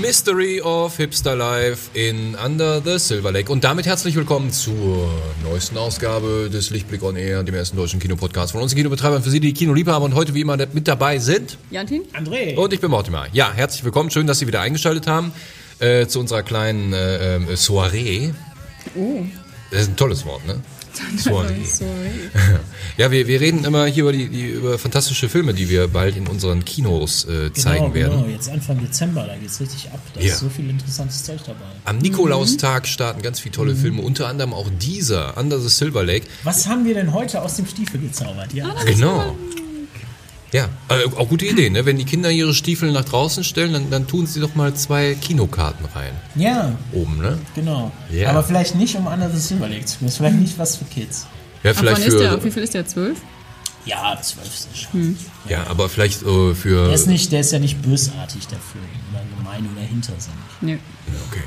Mystery of Hipster Life in Under the Silver Lake. Und damit herzlich willkommen zur neuesten Ausgabe des Lichtblick on Air, dem ersten deutschen Kinopodcast von uns Kinobetreibern für Sie, die Kinoliebhaber und heute wie immer mit dabei sind. Jantin? André. Und ich bin Mortimer. Ja, herzlich willkommen. Schön, dass Sie wieder eingeschaltet haben äh, zu unserer kleinen äh, äh, Soiree. Oh. Das ist ein tolles Wort, ne? Sorry. Ja, wir, wir reden immer hier über die, die über fantastische Filme, die wir bald in unseren Kinos äh, zeigen genau, werden. Genau, jetzt Anfang Dezember, da geht's richtig ab. Da Ja. ist so viel interessantes Zeug dabei. Am Nikolaustag starten ganz viele tolle Filme, unter anderem auch dieser, Under the Silver Lake. Was haben wir denn heute aus dem Stiefel gezaubert? Ja, Genau. Ja, äh, auch gute Idee, ne? Wenn die Kinder ihre Stiefel nach draußen stellen, dann, dann tun sie doch mal zwei Kinokarten rein. ja Oben, ne? genau. Ja. Aber vielleicht nicht, um Silver Lake zu. Ist vielleicht nicht was für Kids. Ja, vielleicht wann ist der? Wie für. viel ist der? Zwölf? Ja, zwölf ist schon. Ja, aber vielleicht äh, für. Der ist, nicht, der ist ja nicht bösartig dafür. Oder gemein oder hintersinnig. Nee. Okay.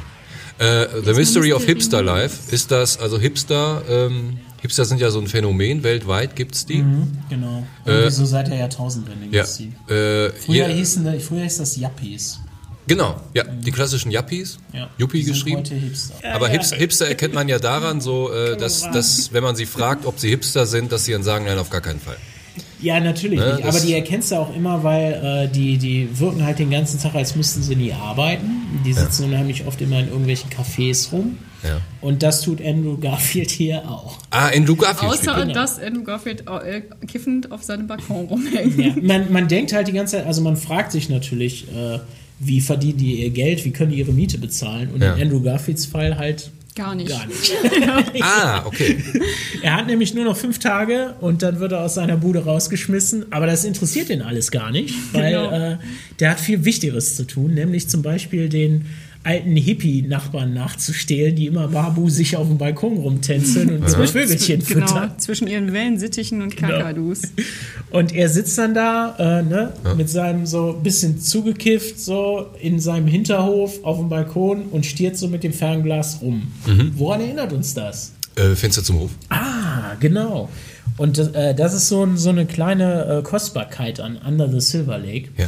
Äh, The Mystery of Hipster Life ist das, also Hipster, ähm, Hipster sind ja so ein Phänomen, weltweit gibt's die. Genau. Irgendwie so seit der Jahrtausendwende Ja. gibt's die. Äh, Früher, hier, hießen, früher hieß das Yuppies. genau, ja, die klassischen Yuppies, Ja. Yuppie geschrieben. Heute Hipster. Aber Hipster, Hipster erkennt man ja daran, so, äh, dass, dass, wenn man sie fragt, ob sie Hipster sind, dass sie dann sagen, nein, auf gar keinen Fall. Ja, natürlich Ne, nicht. Aber das- die erkennst du auch immer, weil äh, die, die wirken halt den ganzen Tag, als müssten sie nie arbeiten. Die sitzen unheimlich oft immer in irgendwelchen Cafés rum. Ja. Und das tut Andrew Garfield hier auch. Ah, Andrew Garfield Außer, mit. dass Andrew Garfield äh, kiffend auf seinem Balkon rumhängt. Ja, man, man denkt halt die ganze Zeit, also man fragt sich natürlich, äh, wie verdienen die ihr Geld, wie können die ihre Miete bezahlen? Und Ja. in Andrew Garfields Fall halt Gar nicht. gar nicht. Ah, okay. Er hat nämlich nur noch fünf Tage und dann wird er aus seiner Bude rausgeschmissen. Aber das interessiert ihn alles gar nicht, weil Genau. äh, der hat viel Wichtigeres zu tun, nämlich zum Beispiel den alten Hippie-Nachbarn nachzustehlen, die immer Babu sich auf dem Balkon rumtänzeln und so Vögelchen Genau, füttern. zwischen ihren Wellensittichen und Kakadus. Und er sitzt dann da äh, ne, mit seinem so bisschen zugekifft, so in seinem Hinterhof auf dem Balkon und stiert so mit dem Fernglas rum. Mhm. Woran erinnert uns das? Äh, Fenster zum Hof. Ah, genau. Und äh, das ist so, ein, so eine kleine äh, Kostbarkeit an Under the Silver Lake. Ja.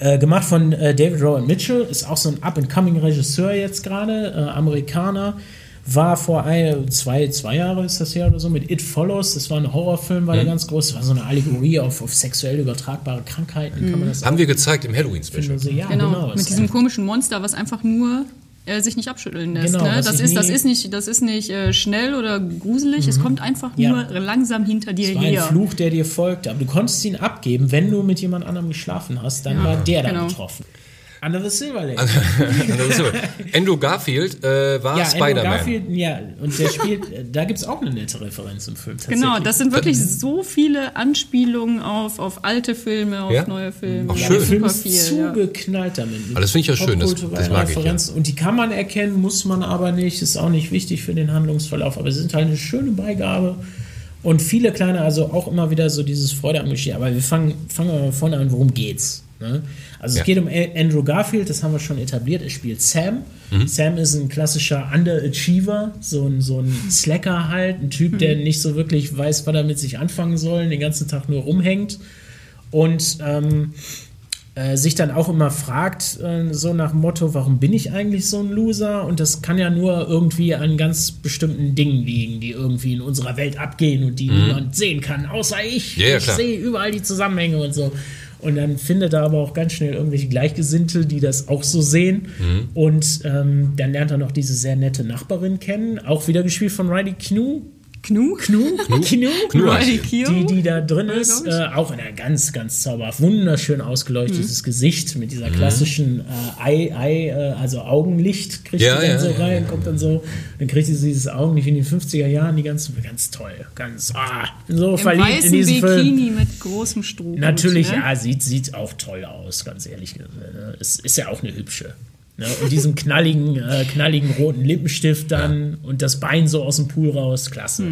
Äh, gemacht von äh, David Rowan Mitchell, ist auch so ein Up-and-Coming-Regisseur jetzt gerade, äh, Amerikaner. War vor ein, zwei, zwei Jahre ist das her oder so mit It Follows. Das war ein Horrorfilm, war der ganz groß. Das war so eine Allegorie auf, auf sexuell übertragbare Krankheiten. Kann man das Haben wir gezeigt im Halloween-Special. so, ja, Genau, genau. mit diesem komischen Monster, was einfach nur äh, sich nicht abschütteln lässt. Genau, ne? das, ist, das ist nicht, das ist nicht äh, schnell oder gruselig, es kommt einfach Ja. nur langsam hinter dir Das war ein her. Fluch, der dir folgte. Aber du konntest ihn abgeben, wenn du mit jemand anderem geschlafen hast, dann war der da genau. betroffen. Under the Silver Lake. Andrew Garfield äh, war ja, Andrew Spider-Man. Garfield, ja, und der spielt, äh, da gibt es auch eine nette Referenz im Film. Genau, das sind wirklich so viele Anspielungen auf, auf alte Filme, auf Ja? neue Filme. Auch ja, schön. Der Film ist viel. Ja. zugeknallt damit. Aber das finde ich ja schön, das- das mag ich, ja. Referenzen. Und die kann man erkennen, muss man aber nicht, ist auch nicht wichtig für den Handlungsverlauf, aber sie sind halt eine schöne Beigabe. Und viele kleine, also auch immer wieder so dieses Freude am Geschehen. Aber wir fangen, fangen wir mal vorne an, worum geht's? Ne? Also Ja. es geht um Andrew Garfield, das haben wir schon etabliert. Er spielt Sam. Mhm. Sam ist ein klassischer Underachiever, so ein, so ein Slacker halt, ein Typ, der nicht so wirklich weiß, was er mit sich anfangen soll, den ganzen Tag nur rumhängt. Und ähm, äh, sich dann auch immer fragt, äh, so nach dem Motto, warum bin ich eigentlich so ein Loser? Und das kann ja nur irgendwie an ganz bestimmten Dingen liegen, die irgendwie in unserer Welt abgehen und die niemand sehen kann, außer ich. Mhm. Ja, ja, ich sehe überall die Zusammenhänge und so. Und dann findet er aber auch ganz schnell irgendwelche Gleichgesinnte, die das auch so sehen. Mhm. Und ähm, dann lernt er noch diese sehr nette Nachbarin kennen, auch wieder gespielt von Riley Knu. Knu? Knu? Knu? Knu die, die da drin ist, äh, auch in einer ganz, ganz zauberhaft, wunderschön ausgeleuchtetes Mhm. Gesicht mit dieser klassischen äh, Ei, Ei, äh, also Augenlicht kriegt Ja, sie dann ja, so rein, ja. kommt dann so, dann kriegt sie dieses Augenlicht in den 50er Jahren, die ganz, ganz toll, ganz, ah, so Im verliebt in diesen Film. Bikini mit großem Stroh. Natürlich, ne? ja, sieht, sieht auch toll aus, ganz ehrlich. gesagt, ne? Es ist ja auch eine hübsche. Ne? Und diesen knalligen, äh, knalligen roten Lippenstift dann und das Bein so aus dem Pool raus, klasse.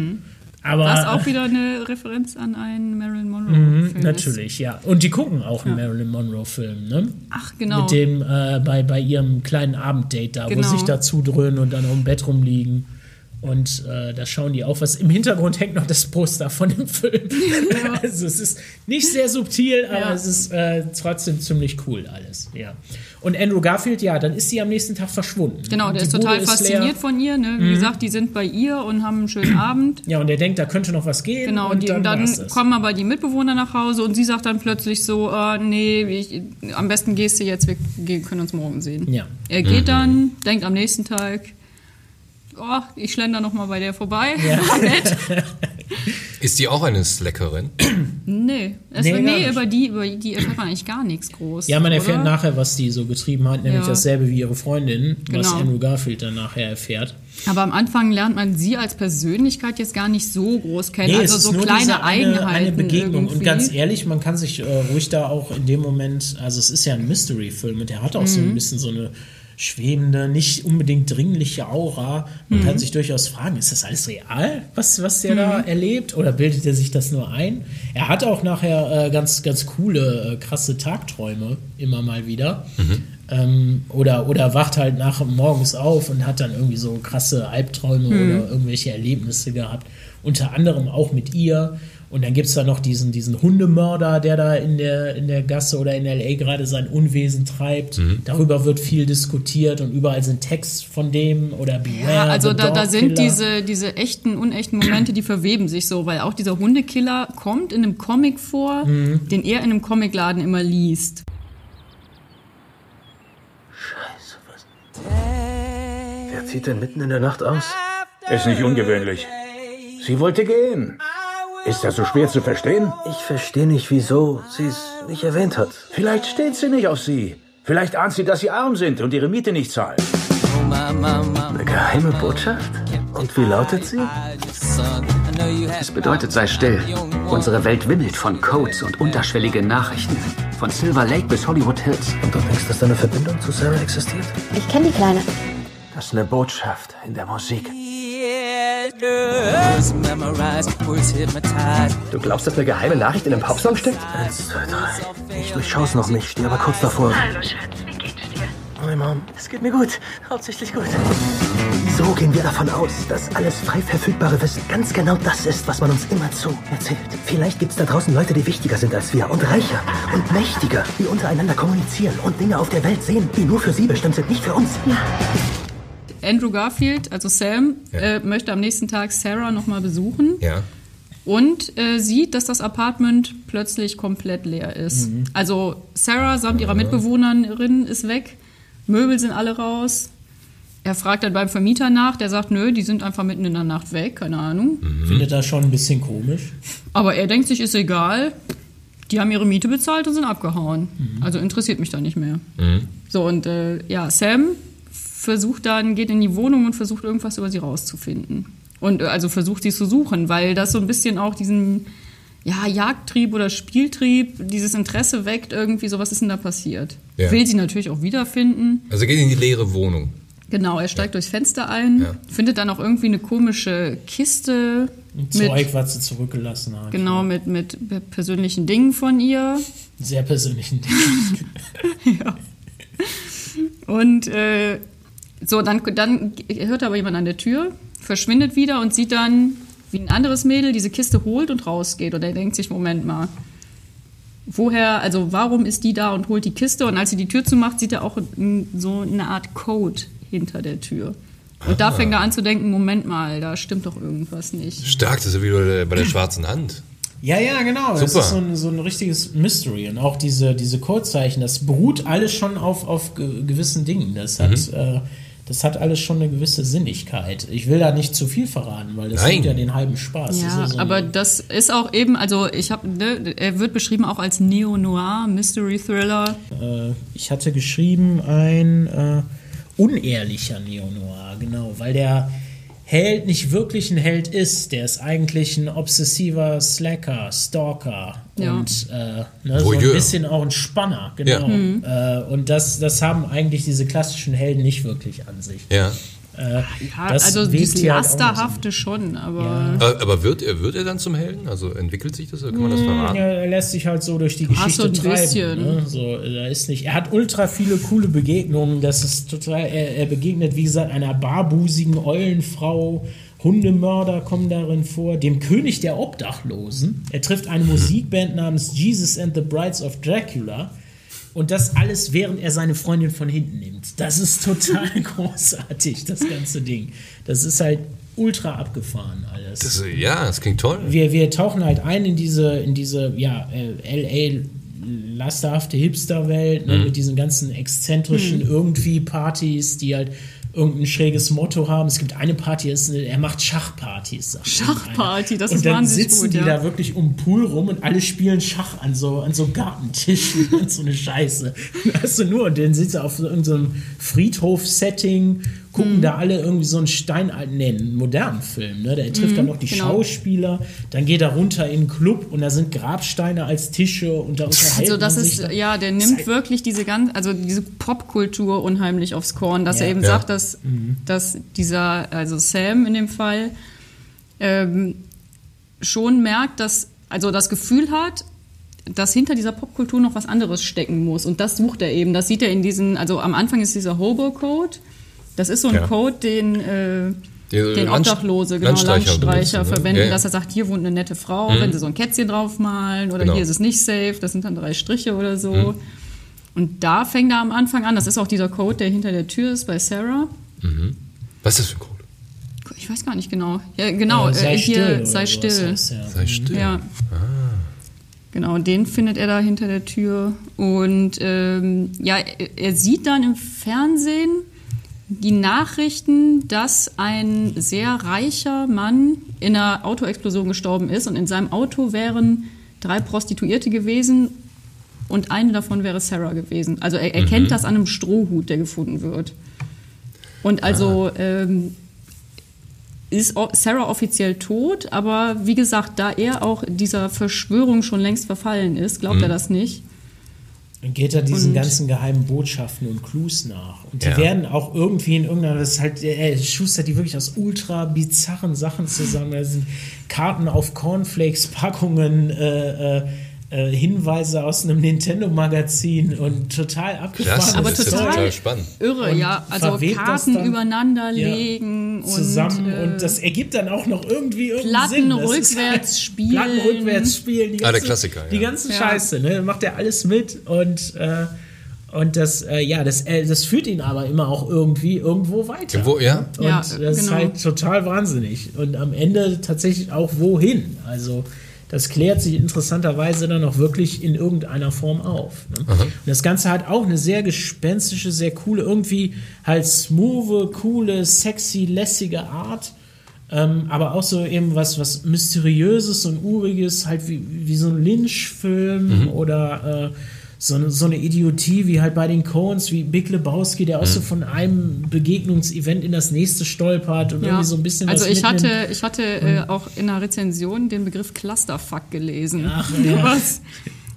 Aber Was auch wieder eine Referenz an einen Marilyn Monroe-Film ist. Mhm, Natürlich, ja. Und die gucken auch einen Marilyn Monroe-Film, ne? Ach, genau. Mit dem, äh, bei, bei ihrem kleinen Abenddate da, Genau. wo sie sich da zudröhnen und dann auf dem Bett rumliegen. Und äh, da schauen die auf, was im Hintergrund hängt noch das Poster von dem Film. also es ist nicht sehr subtil, aber Ja. es ist äh, trotzdem ziemlich cool alles. Ja. Und Andrew Garfield, ja, dann ist sie am nächsten Tag verschwunden. Genau, Und der ist total Bude leer. fasziniert von ihr. Ne? Wie gesagt, die sind bei ihr und haben einen schönen Abend. Ja, und er denkt, da könnte noch was gehen. Genau, und die, dann, und dann kommen aber die Mitbewohner nach Hause und sie sagt dann plötzlich so, äh, nee, ich, am besten gehst du jetzt, wir können uns morgen sehen. Ja. Er geht dann, denkt am nächsten Tag, oh, ich schlender noch mal bei der vorbei. Ja. Nett. Ist die auch eine Slackerin? Nee, es, Nee, nee, nicht. über die, über die erfährt man eigentlich gar nichts groß. Ja, man erfährt oder? nachher, was die so getrieben hat, nämlich Ja. dasselbe wie ihre Freundin, was Genau. Andrew Garfield dann nachher erfährt. Aber am Anfang lernt man sie als Persönlichkeit jetzt gar nicht so groß kennen. also es so ist nur kleine diese eine, Eigenheiten. eine Begegnung. Irgendwie. Und ganz ehrlich, man kann sich äh, ruhig da auch in dem Moment, also es ist ja ein Mystery-Film und der hat auch so Mhm. ein bisschen so eine schwebende, nicht unbedingt dringliche Aura. Man Mhm. kann sich durchaus fragen, ist das alles real, was, was der da Mhm. erlebt? Oder bildet er sich das nur ein? Er hat auch nachher äh, ganz, ganz coole, äh, krasse Tagträume immer mal wieder. Ähm, oder, oder wacht halt nach morgens auf und hat dann irgendwie so krasse Albträume oder irgendwelche Erlebnisse gehabt. Unter anderem auch mit ihr. Und dann gibt es da noch diesen, diesen Hundemörder, der da in der, in der Gasse oder in L.A. gerade sein Unwesen treibt. Darüber wird viel diskutiert und überall sind Texts von dem oder Beware. Ja, also da, da sind diese, diese echten, unechten Momente, die verweben sich so, weil auch dieser Hundekiller kommt in einem Comic vor, Mhm. den er in einem Comicladen immer liest. Wer zieht denn mitten in der Nacht aus? Ist nicht ungewöhnlich. Sie wollte gehen. Ist das so schwer zu verstehen? Ich verstehe nicht, wieso sie es nicht erwähnt hat. Vielleicht steht sie nicht auf sie. Vielleicht ahnt sie, dass sie arm sind und ihre Miete nicht zahlen. Eine geheime Botschaft? Und wie lautet sie? Es bedeutet, sei still. Unsere Welt wimmelt von Codes und unterschwellige Nachrichten. Von Silver Lake bis Hollywood Hills. Und du denkst, dass da eine Verbindung zu Sarah existiert? Ich kenne die Kleine. Das ist eine Botschaft in der Musik. Du glaubst, dass eine geheime Nachricht in einem Popsong steckt? Eins, zwei, drei. Ich durchschaue es noch nicht, stehe aber kurz davor. Hallo Schatz, wie geht's dir? Hi, Mom. Es geht mir gut. Hauptsächlich gut. So gehen wir davon aus, dass alles frei verfügbare Wissen ganz genau das ist, was man uns immerzu erzählt. Vielleicht gibt es da draußen Leute, die wichtiger sind als wir und reicher und mächtiger, die untereinander kommunizieren und Dinge auf der Welt sehen, die nur für sie bestimmt sind, nicht für uns. Andrew Garfield, also Sam, äh, möchte am nächsten Tag Sarah nochmal besuchen Ja. und äh, sieht, dass das Apartment plötzlich komplett leer ist. Mhm. Also Sarah samt ihrer Mitbewohnerin ist weg, Möbel sind alle raus. Er fragt dann beim Vermieter nach, der sagt, nö, die sind einfach mitten in der Nacht weg, keine Ahnung. Findet das schon ein bisschen komisch. Aber er denkt sich, ist egal. Die haben ihre Miete bezahlt und sind abgehauen. Also interessiert mich da nicht mehr. So, und äh, ja, Sam versucht dann, geht in die Wohnung und versucht irgendwas über sie rauszufinden. Und äh, also versucht sie zu suchen, weil das so ein bisschen auch diesen ja, Jagdtrieb oder Spieltrieb, dieses Interesse weckt irgendwie, so was ist denn da passiert? Ja. Will sie natürlich auch wiederfinden. Also geht in die leere Wohnung. Genau, er steigt durchs Fenster ein, Ja. findet dann auch irgendwie eine komische Kiste Ein mit, Zeug, was sie zurückgelassen hat. genau, mit, mit persönlichen Dingen von ihr. Sehr persönlichen Dingen. Und äh, so, dann, dann hört aber jemand an der Tür, verschwindet wieder und sieht dann, wie ein anderes Mädel diese Kiste holt und rausgeht. Und er denkt sich, Moment mal, woher, also warum ist die da und holt die Kiste? Und als sie die Tür zumacht, sieht er auch so eine Art Code hinter der Tür. Und da fängt er an zu denken, Moment mal, da stimmt doch irgendwas nicht. Stark, das ist ja wie bei der schwarzen Hand. Ja, ja, genau. Das Super. ist so ein, so ein richtiges Mystery. Und auch diese, diese Codezeichen, das beruht alles schon auf, auf ge gewissen Dingen. Das hat, Mhm. äh, das hat alles schon eine gewisse Sinnigkeit. Ich will da nicht zu viel verraten, weil das Nein. ja den halben Spaß. Ja, Das ist so aber das ist auch eben, also ich habe, ne, er wird beschrieben auch als Neo-Noir, Mystery Thriller. äh, ich hatte geschrieben, ein äh, unehrlicher Neo-Noir, genau, weil der Held nicht wirklich ein Held ist. Der ist eigentlich ein obsessiver Slacker, Stalker Ja. und äh, ne, so ein bisschen auch ein Spanner, genau. Ja. Äh, und das, das haben eigentlich diese klassischen Helden nicht wirklich an sich. Ja. Äh, Ja, das also halt so. Lasterhafte schon, aber Äh, aber wird er, wird er dann zum Helden? Also entwickelt sich das? oder Kann man das verraten? Ja, er lässt sich halt so durch die Ach, so Geschichte ein treiben. bisschen. Ne? So, da ist nicht. Er hat ultra viele coole Begegnungen. Das ist total. Er, er begegnet, wie gesagt, einer barbusigen Eulenfrau. Hundemörder kommen darin vor. Dem König der Obdachlosen. Er trifft eine Musikband namens Jesus and the Brides of Dracula. Und das alles, während er seine Freundin von hinten nimmt. Das ist total großartig, das ganze Ding. Das ist halt ultra abgefahren alles Das, ja, das klingt toll. wir, wir tauchen halt ein in diese, in diese ja, äh, LA lasterhafte Hipster-Welt ne, mit diesen ganzen exzentrischen irgendwie Partys, die halt irgendein schräges Motto haben. Es gibt eine Party, ist er macht Schachpartys. Schachparty, das und ist dann wahnsinnig sitzen gut, die ja. da wirklich um den Pool rum und alle spielen Schach an so, an so Gartentischen und so eine Scheiße. Weißt du nur, und dann sitzen sie auf so irgendeinem Friedhof-Setting, gucken Mhm. da alle irgendwie so einen steinalten, nee, einen modernen Film. Ne? Der trifft dann noch die genau. Schauspieler, dann geht er runter in den Club und da sind Grabsteine als Tische und da unterhält Also das ist, sich da. ja, der nimmt wirklich diese ganz, also diese Popkultur unheimlich aufs Korn, dass Ja. er eben Ja. sagt, dass, dass dieser, also Sam in dem Fall, ähm, schon merkt, dass, also das Gefühl hat, dass hinter dieser Popkultur noch was anderes stecken muss. Und das sucht er eben. Das sieht er in diesen, also am Anfang ist dieser Hobo-Code. Das ist so ein Ja. Code, den, äh, den Land- Obdachlose, genau, Landstreicher Landstreicher, benutzen, ne? verwenden, Ja, ja. dass er sagt, hier wohnt eine nette Frau, wenn sie so ein Kätzchen draufmalen oder Genau. hier ist es nicht safe, das sind dann drei Striche oder so. Und da fängt er am Anfang an, das ist auch dieser Code, der hinter der Tür ist bei Sarah. Was ist das für ein Code? Ich weiß gar nicht genau. Ja, genau, sei äh, still. hier, oder sei still. heißt. Sei still. Ja. Genau, den findet er da hinter der Tür. Und ähm, ja, er sieht dann im Fernsehen die Nachrichten, dass ein sehr reicher Mann in einer Autoexplosion gestorben ist und in seinem Auto wären drei Prostituierte gewesen und eine davon wäre Sarah gewesen. Also er erkennt das an einem Strohhut, der gefunden wird. Und also ähm, ist Sarah offiziell tot, aber wie gesagt, da er auch dieser Verschwörung schon längst verfallen ist, glaubt er das nicht. Dann geht er diesen Und- ganzen geheimen Botschaften und Clues nach. Und die Ja. werden auch irgendwie in irgendeiner, das ist halt, er schustert die wirklich aus ultra bizarren Sachen zusammen. Da sind Karten auf Cornflakes-Packungen, äh, äh, äh, Hinweise aus einem Nintendo-Magazin und total abgefahren. Klasse, Aber ist total- total spannend. Irre, Und ja. Also Karten übereinander Ja, legen zusammen und, äh, und das ergibt dann auch noch irgendwie irgendeinen Platten Sinn. Ist rückwärts halt- spielen. Platten rückwärts spielen. Die Ah, der ganze- Klassiker, Die ja. ganze Ja. Scheiße, ne? Macht er alles mit und äh, und das, äh, ja, das, äh, das führt ihn aber immer auch irgendwie irgendwo weiter. Irgendwo, ja. Und Ja, das ist genau. halt total wahnsinnig. Und am Ende tatsächlich auch wohin. Also das klärt sich interessanterweise dann auch wirklich in irgendeiner Form auf. Ne? Und das Ganze hat auch eine sehr gespenstische, sehr coole, irgendwie halt smooth, coole, sexy, lässige Art. Ähm, aber auch so eben was, was Mysteriöses und Uriges, halt wie, wie so ein Lynch-Film oder äh, so, eine, so eine Idiotie wie halt bei den Coens, wie Big Lebowski, der auch so von einem Begegnungsevent in das nächste stolpert und ja. irgendwie so ein bisschen Also was ich mitnimmt. hatte, ich hatte äh, auch in einer Rezension den Begriff Clusterfuck gelesen. Ach, ja. was,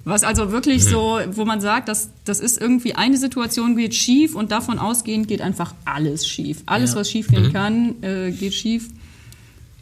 was also wirklich so, wo man sagt, dass das ist irgendwie eine Situation geht schief und davon ausgehend geht einfach alles schief. Alles, Ja. was schief gehen kann, äh, geht schief.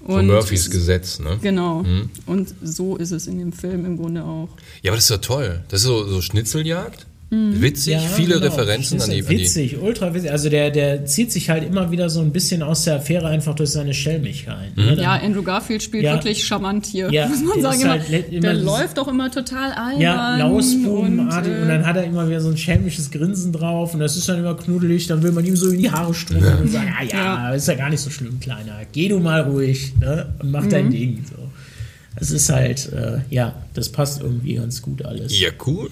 So Und Murphys Gesetz, ne? Genau. Und so ist es in dem Film im Grunde auch. Ja, aber das ist ja toll. Das ist so, so Schnitzeljagd. Witzig, Ja, viele genau. Referenzen an die, an die. Witzig, ultra witzig. Also der, der zieht sich halt immer wieder so ein bisschen aus der Affäre einfach durch seine Schelmigkeit. Ne? Dann- Ja, Andrew Garfield spielt Ja. wirklich charmant hier, Ja, muss man sagen. Immer, halt immer der läuft doch immer total albern. Ja, Lausbubenartig und, und, dann äh, hat er immer wieder so ein schelmisches Grinsen drauf und das ist dann immer knuddelig, dann will man ihm so in die Haare strumpfen und sagen, ah ja, Ja. ist ja gar nicht so schlimm, Kleiner, geh du mal ruhig ne? und mach Mhm. dein Ding. So. Es ist halt, äh, ja, das passt irgendwie ganz gut alles. Ja, cool.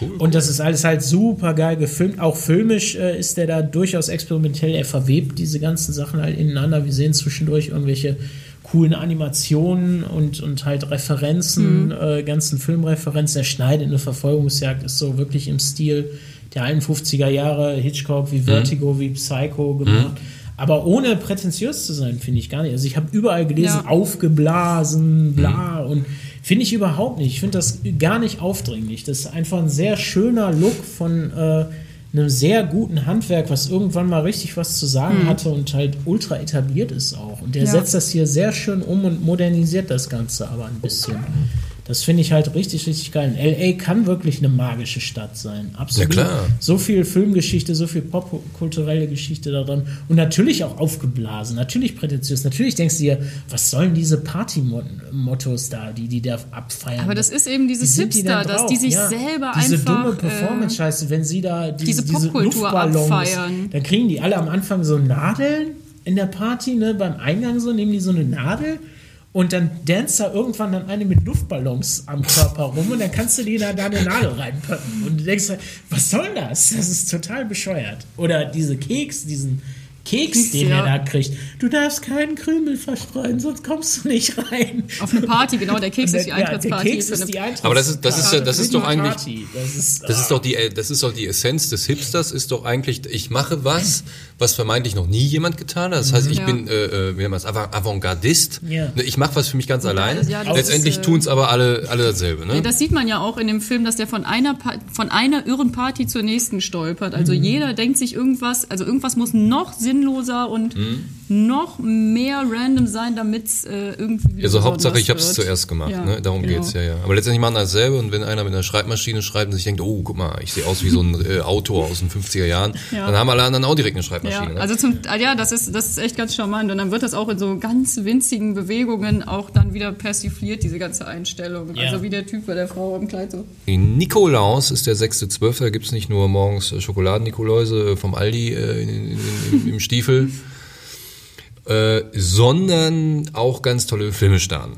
Cool. Und das ist alles halt super geil gefilmt. Auch filmisch äh, ist der da durchaus experimentell. Er verwebt diese ganzen Sachen halt ineinander. Wir sehen zwischendurch irgendwelche coolen Animationen und, und halt Referenzen, äh, ganzen Filmreferenzen. Der schneidet eine Verfolgungsjagd, ist so wirklich im Stil der 51er Jahre, Hitchcock wie Vertigo, wie Psycho gemacht. Aber ohne prätentiös zu sein, finde ich gar nicht. Also ich habe überall gelesen, Ja. aufgeblasen, bla und finde ich überhaupt nicht. Ich finde das gar nicht aufdringlich. Das ist einfach ein sehr schöner Look von äh, einem sehr guten Handwerk, was irgendwann mal richtig was zu sagen hatte und halt ultra etabliert ist auch. Und der Ja. setzt das hier sehr schön um und modernisiert das Ganze aber ein bisschen. Das finde ich halt richtig, richtig geil. Und LA kann wirklich eine magische Stadt sein. Absolut. Ja, klar. So viel Filmgeschichte, so viel popkulturelle Geschichte da drin. Und natürlich auch aufgeblasen, natürlich prätentiös. Natürlich denkst du dir, was sollen diese Party-Mottos da, die die da abfeiern? Aber das ist eben dieses sind die Hipster, dass die sich Ja, selber diese einfach, dumme äh, Performance-Scheiße, wenn sie da die, diese Popkultur Luftballons, abfeiern. dann kriegen die alle am Anfang so Nadeln in der Party, ne, beim Eingang so, nehmen die so eine Nadel und dann danst da irgendwann dann eine mit Luftballons am Körper rum und dann kannst du dir da, da eine Nadel reinpacken und du denkst, was soll das? Das ist total bescheuert. Oder diese Keks, diesen Keks, den Ja. er da kriegt. Du darfst keinen Krümel verstreuen, sonst kommst du nicht rein. Auf eine Party, genau, der Keks ist die Ja, der Eintrittsparty. Keks für ist eine- die Eintrittsparty. Aber das ist- das ist das ist doch eigentlich-. Das ist, Das ist doch die, äh, das ist doch die Essenz des Hipsters, ist doch eigentlich, ich mache was, was vermeintlich noch nie jemand getan hat. Das heißt, ich Ja. bin, äh, äh, wie nennt man Avantgardist. Ja. Ne, Ich mache was für mich ganz allein. ja, das Letztendlich ist, äh, tun es aber alle, alle dasselbe. Ne? Ja, das sieht man ja auch in dem Film, dass der von einer, Pa- von einer irren Party zur nächsten stolpert. Also Mhm. jeder denkt sich irgendwas, also irgendwas muss noch sinnloser und Mhm. Noch mehr random sein, damit es äh, irgendwie Also Hauptsache, ich habe es zuerst gemacht. Ja, ne? Darum genau. geht's ja, ja. Aber letztendlich machen das dasselbe und wenn einer mit einer Schreibmaschine schreibt und sich denkt, oh, guck mal, ich sehe aus wie so ein äh, Autor aus den 50er Jahren, Ja. dann haben alle anderen auch direkt eine Ja, Schreibmaschine. ne? also zum, ah ja, das ist, das ist echt ganz charmant. Und dann wird das auch in so ganz winzigen Bewegungen auch dann wieder persifliert, diese ganze Einstellung. Ja. Also wie der Typ bei der Frau im Kleid so. Die Nikolaus ist der 6.12. Da gibt's nicht nur morgens Schokoladen-Nikoläuse äh, vom Aldi äh, in, in, in, im Stiefel, äh, sondern auch ganz tolle Filme starren.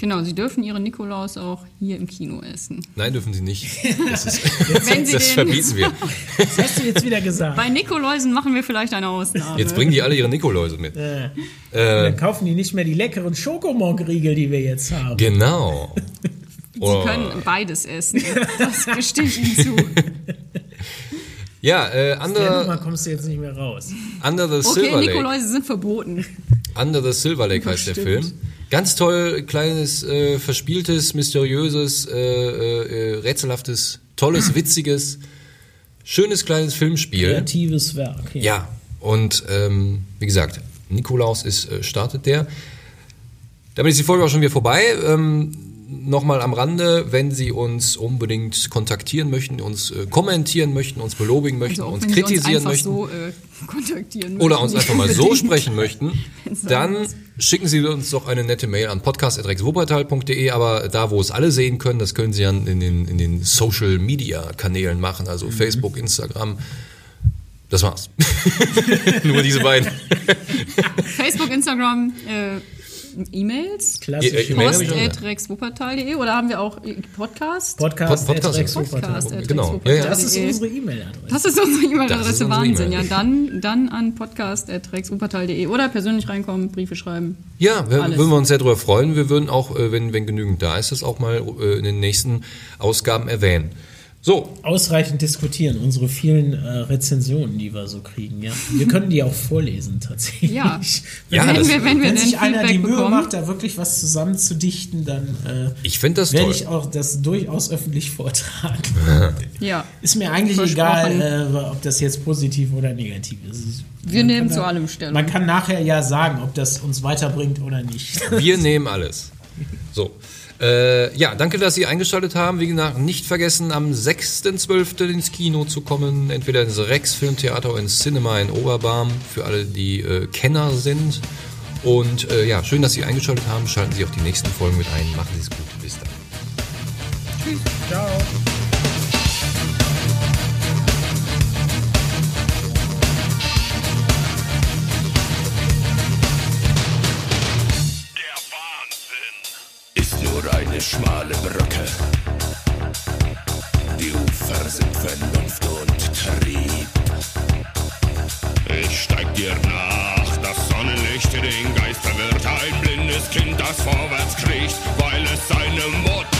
Genau, sie dürfen ihren Nikolaus auch hier im Kino essen. Nein, dürfen sie nicht. Das, ist, Wenn sie das den, verbieten wir. Das hast du jetzt wieder gesagt. Bei Nikoläusen machen wir vielleicht eine Ausnahme. Jetzt bringen die alle ihre Nikoläuse mit. Äh, dann kaufen die nicht mehr die leckeren Schokomog-Riegel, die wir jetzt haben. Genau. Sie Oh. können beides essen. Das gestehe ich Ihnen zu. Ja, äh, Der under, Nummer kommst du jetzt nicht mehr raus. under the Okay, Silver Lake. Nikoläuse sind verboten. Under the Silver Lake heißt der Film. Ganz toll, kleines, äh, verspieltes, mysteriöses, äh, äh, äh, rätselhaftes, tolles, witziges, schönes kleines Filmspiel. Kreatives Werk. Ja, und ähm, wie gesagt, Nikolaus ist, äh, startet der. Damit ist die Folge auch schon wieder vorbei. Ähm, Nochmal am Rande, wenn Sie uns unbedingt kontaktieren möchten, uns äh, kommentieren möchten, uns belobigen möchten, Also uns kritisieren uns möchten so äh, oder uns einfach mal so sprechen möchten, dann schicken Sie uns doch eine nette Mail an podcast.rexwuppertal.de, aber da, wo es alle sehen können, das können Sie dann in den, in den Social Media Kanälen machen, also Mhm. Facebook, Instagram. Das war's. Nur diese beiden. Facebook, Instagram, äh, E-Mails. Klassische Post rexwuppertal.de oder haben wir auch äh, Podcast? Podcast, Pod- Podcast. Podcast Genau. Ja, ja. Das ist unsere E-Mail-Adresse. Das ist unsere E-Mail-Adresse, Wahnsinn. E-Mail. Ja, dann, dann an podcast.rexwuppertal.de oder persönlich reinkommen, Briefe schreiben. Ja, wir, würden wir uns sehr darüber freuen. Wir würden auch, äh, wenn, wenn genügend da ist, das auch mal äh, in den nächsten Ausgaben erwähnen. So, Ausreichend diskutieren, unsere vielen äh, Rezensionen, die wir so kriegen. Ja. Wir können die auch vorlesen, tatsächlich. Ja. Ja, wenn wir, wenn wir Wenn sich einer die Mühe bekommen. macht, da wirklich was zusammenzudichten, dann äh, ich finde das werde toll. ich auch das durchaus öffentlich vortragen. ja. Ist mir eigentlich egal, äh, ob das jetzt positiv oder negativ ist. Wir man nehmen zu da- allem Stellung. Man kann nachher ja sagen, ob das uns weiterbringt oder nicht. Wir nehmen alles. So. Äh, ja, danke, dass Sie eingeschaltet haben. Wie gesagt, nicht vergessen, am 6.12. ins Kino zu kommen. Entweder ins Rex Filmtheater oder ins Cinema in Oberbarm. Für alle, die äh, Kenner sind. Und äh, ja, schön, dass Sie eingeschaltet haben. Schalten Sie auch die nächsten Folgen mit ein. Machen Sie es gut. Bis dann. Ciao. Eine schmale Brücke. Die Ufer sind Vernunft und Trieb. Ich steig dir nach, das Sonnenlicht den Geist verwirrt. Ein blindes Kind, das vorwärts kriecht, weil es seine Mutter